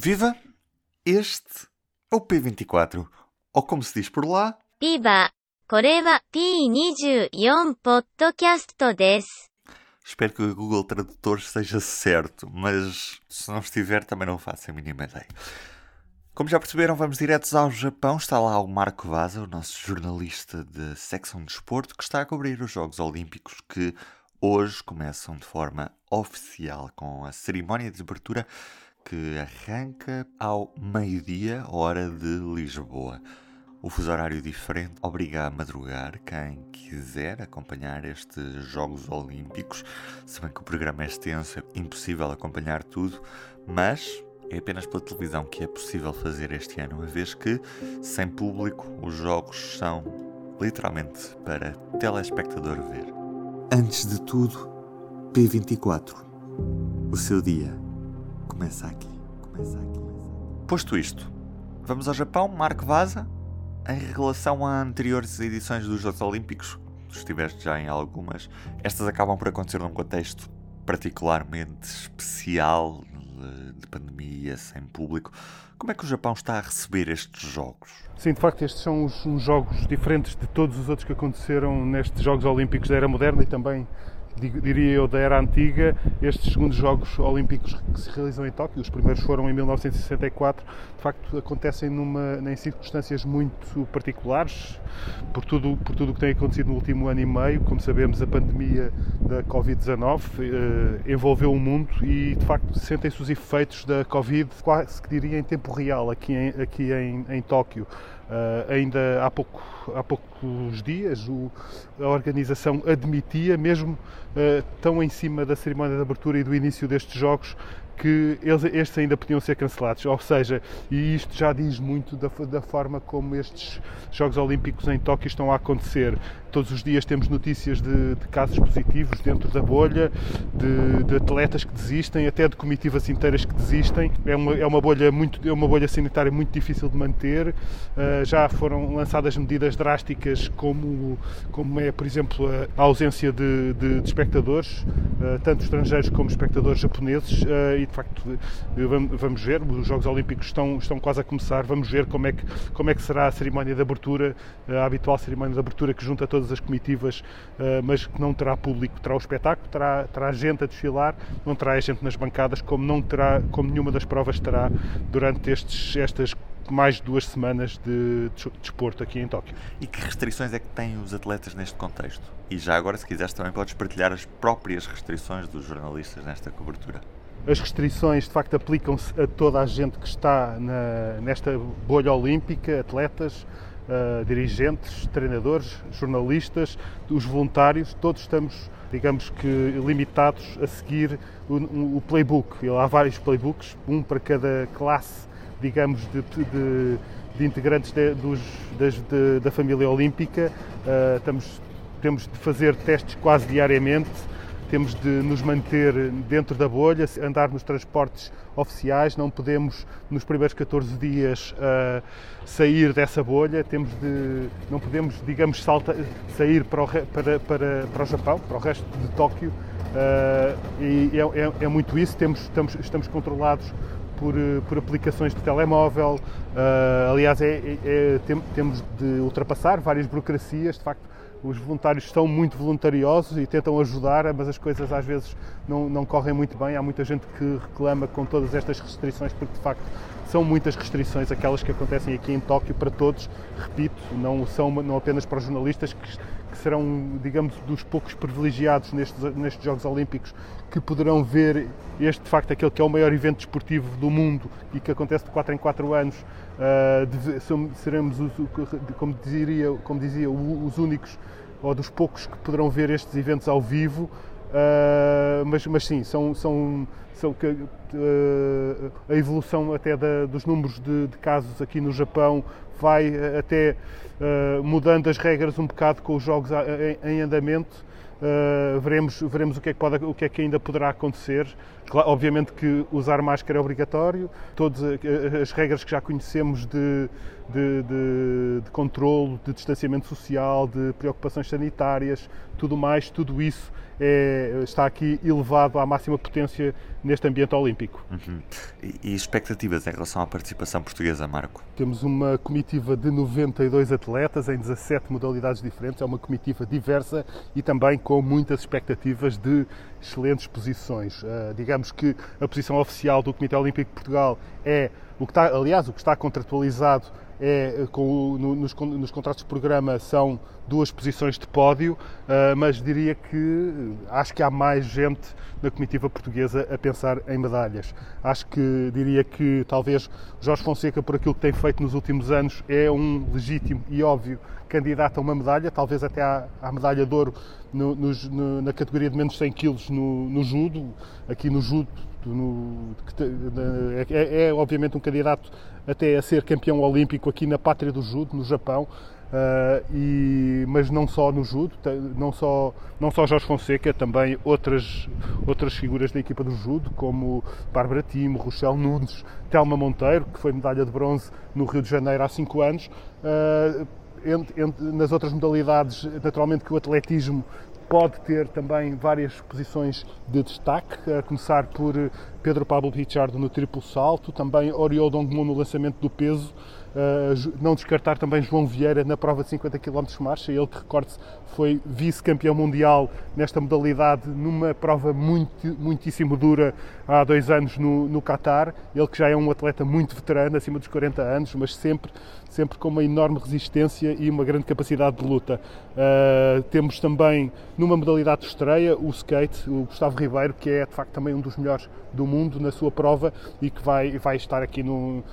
Viva! Este é o P24, ou como se diz por lá, ビバ、これは P24 ポッドキャストです。 Espero que o Google Tradutor esteja certo, mas se não estiver também não faço a mínima ideia. Como já perceberam, vamos diretos ao Japão. Está lá o Marco Vaza, o nosso jornalista de secção de desporto, que está a cobrir os Jogos Olímpicos que hoje começam de forma oficial com a cerimónia de abertura que arranca ao meio-dia, hora de Lisboa. O fuso horário diferente obriga a madrugar quem quiser acompanhar estes Jogos Olímpicos. Se bem que o programa é extenso, é impossível acompanhar tudo, mas é apenas pela televisão que é possível fazer este ano, uma vez que, sem público, os jogos são literalmente para telespectador ver. Antes de tudo, P24. O seu dia começa aqui. Começa aqui. Posto isto, vamos ao Japão, Marco Vaza. Em relação a anteriores edições dos Jogos Olímpicos, estiveste já em algumas, estas acabam por acontecer num contexto particularmente especial de, de pandemia, sem público. Como é que o Japão está a receber estes jogos? Sim, de facto, estes são os, uns jogos diferentes de todos os outros que aconteceram nestes Jogos Olímpicos da Era Moderna e também, diria eu, da Era Antiga. Estes segundos Jogos Olímpicos que se realizam em Tóquio, os primeiros foram em 1964, de facto acontecem numa, em circunstâncias muito particulares, por tudo, por tudo o que tem acontecido no último ano e meio. Como sabemos, a pandemia da Covid-19 eh, envolveu o mundo e, de facto, sentem-se os efeitos da Covid quase que diria em tempo real aqui em, aqui em, em Tóquio. Uh, ainda há, pouco, há poucos dias o- a organização admitia, mesmo uh, tão em cima da cerimónia de abertura e do início destes jogos, que eles, estes ainda podiam ser cancelados. Ou seja, e isto já diz muito da, da forma como estes Jogos Olímpicos em Tóquio estão a acontecer. Todos os dias temos notícias de, de casos positivos dentro da bolha, de, de atletas que desistem, até de comitivas inteiras que desistem. É uma, é uma, bolha, muito, é uma bolha sanitária muito difícil de manter. Uh, já foram lançadas medidas drásticas, como, como é, por exemplo, a, ausência de, de- espectadores, uh, tanto estrangeiros como espectadores japoneses. uh, e de facto, vamos, ver, os Jogos Olímpicos estão, estão quase a começar. Vamos ver como é que, como é que será a cerimónia de abertura, a habitual cerimónia de abertura que junta todas as comitivas, uh, mas que não terá público. Terá o espetáculo, terá, terá gente a desfilar, não terá gente nas bancadas, como, não terá, como nenhuma das provas terá durante estes, estas mais de duas semanas de des- desporto aqui em Tóquio. E que restrições é que têm os atletas neste contexto? E já agora, se quiseres, também podes partilhar as próprias restrições dos jornalistas nesta cobertura. As restrições, de facto, aplicam-se a toda a gente que está na- nesta bolha olímpica, atletas, ah, dirigentes, treinadores, jornalistas, os voluntários, todos estamos, digamos que, limitados a seguir o, o playbook. Há vários playbooks, um para cada classe, digamos, de, de- de integrantes de- dos- da família olímpica. Ah, estamos, temos de fazer testes quase diariamente temos de nos manter dentro da bolha, andar nos transportes oficiais, não podemos nos primeiros 14 dias ah, sair dessa bolha, temos de, não podemos, digamos, salta, sair para o, para, para, para o Japão, para o resto de Tóquio, ah, e é, é- é muito isso, temos, estamos, estamos controlados por, por aplicações de telemóvel, ah, aliás, é- é- é- tem- temos de ultrapassar várias burocracias, de facto, os voluntários são muito voluntariosos e tentam ajudar, mas as coisas às vezes não, não correm muito bem. Há muita gente que reclama com todas estas restrições, porque de facto são muitas restrições, aquelas que acontecem aqui em Tóquio para todos. Repito, não são não apenas para os jornalistas, que, que serão, digamos, dos poucos privilegiados nestes, nestes Jogos Olímpicos que poderão ver este, de facto, aquele que é o maior evento desportivo do mundo e que acontece de 4 em 4 anos. ah, deve- seremos, os- como, diria, como dizia, os únicos ou dos poucos que poderão ver estes eventos ao vivo, ah, mas, mas sim, são, são, são que, ah, a evolução até da- dos números de, de casos aqui no Japão vai ah, até ah, mudando as regras um bocado com os jogos a- em, em andamento. Uh, veremos, veremos o, que é que pode, o que é que ainda poderá acontecer. Cla- obviamente que usar máscara é obrigatório, todas as regras que já conhecemos de, de, de, de controlo, de distanciamento social, de preocupações sanitárias, tudo mais, tudo isso é, está aqui elevado à máxima potência neste ambiente olímpico. Uhum. E, e, expectativas em relação à participação portuguesa, Marco? Temos uma comitiva de 92 atletas em 17 modalidades diferentes, é uma comitiva diversa e também com muitas expectativas de excelentes posições. Uh, digamos que a posição oficial do Comitê Olímpico de Portugal é o que está, aliás, o que está contratualizado é, com, no, nos, nos, contratos de programa são duas posições de pódio, uh, mas diria que acho que há mais gente na comitiva portuguesa a pensar em medalhas. Acho que diria que talvez Jorge Fonseca, por aquilo que tem feito nos últimos anos, é um legítimo e óbvio candidato a uma medalha, talvez até à, à medalha de ouro no, no, na categoria de menos 100 kg no, no judo. Aqui no judo no, é, é, é, obviamente um candidato até a ser campeão olímpico aqui na pátria do judo, no Japão, uh, e, mas não só no judo, não só, não só Jorge Fonseca, também outras, outras figuras da equipa do judo, como Bárbara Timo, Rochelle Nunes, Telma Monteiro, que foi medalha de bronze no Rio de Janeiro há 5 anos. Uh, entre, entre, nas outras modalidades, naturalmente que o atletismo pode ter também várias posições de destaque, a começar por Pedro Pablo Pichardo no triplo salto, também Oriol Dongmo no lançamento do peso, uh, não descartar também João Vieira na prova de 50 km de marcha, ele que, recorde-se, foi vice-campeão mundial nesta modalidade numa prova muito, muitíssimo dura há dois anos no, no Qatar, ele que já é um atleta muito veterano, acima dos 40 anos, mas sempre, sempre com uma enorme resistência e uma grande capacidade de luta. Uh, temos também numa modalidade de estreia o skate, o Gustavo Ribeiro, que é de facto também um dos melhores do mundo na sua prova e que vai, vai estar aqui no,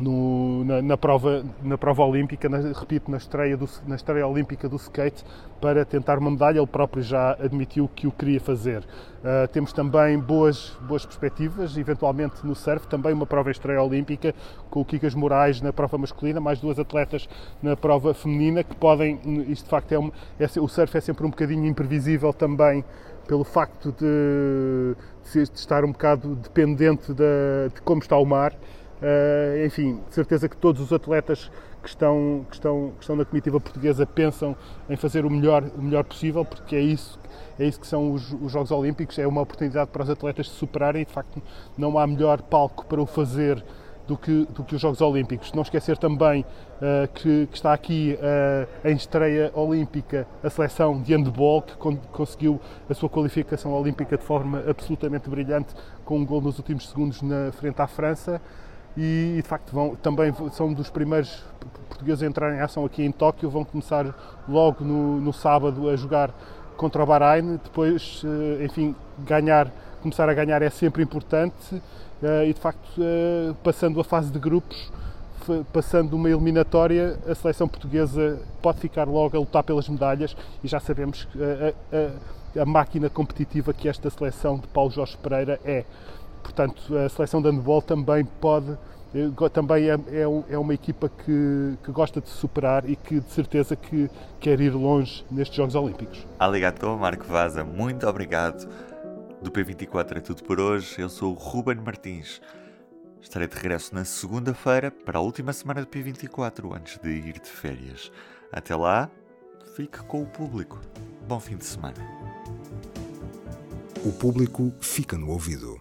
no, na, na, prova, na prova olímpica, na, repito, na estreia, do, na estreia olímpica do skate para tentar uma medalha. Ele próprio já admitiu que o queria fazer. Uh, temos também boas, boas perspectivas, eventualmente no surf, também uma prova estreia olímpica com o Kikas Moraes na prova masculina, mais duas atletas na prova feminina que podem, isto de facto é, um, é o surf é sempre um bocadinho imprevisível também pelo facto de, de estar um bocado dependente de, de como está o mar. Uh, enfim, de certeza que todos os atletas que estão, que, estão, que estão na comitiva portuguesa pensam em fazer o melhor, o melhor possível, porque é isso, é isso que são os, os Jogos Olímpicos, é uma oportunidade para os atletas se superarem de facto, não há melhor palco para o fazer do que, do que os Jogos Olímpicos. Não esquecer também uh, que, que, está aqui uh, em estreia olímpica a seleção de handball, que con conseguiu a sua qualificação olímpica de forma absolutamente brilhante, com um gol nos últimos segundos na frente à França. E, de facto vão, também são dos primeiros portugueses a entrarem em ação aqui em Tóquio. Vão começar logo no, no sábado a jogar contra o Bahrein. Depois, uh, enfim, ganhar, começar a ganhar é sempre importante Uh, e de facto, uh, passando a fase de grupos, passando uma eliminatória, a seleção portuguesa pode ficar logo a lutar pelas medalhas e já sabemos a, a, a máquina competitiva que esta seleção de Paulo Jorge Pereira é. Portanto, a seleção de handball também pode eh, também é, é, é, uma equipa que, que, gosta de se superar e que de certeza que quer ir longe nestes Jogos Olímpicos. Aligato, Marco Vaza, muito obrigado do P24 é tudo por hoje. Eu sou o Ruben Martins. Estarei de regresso na segunda-feira para a última semana do P24 antes de ir de férias. Até lá, fique com o público. Bom fim de semana. O público fica no ouvido.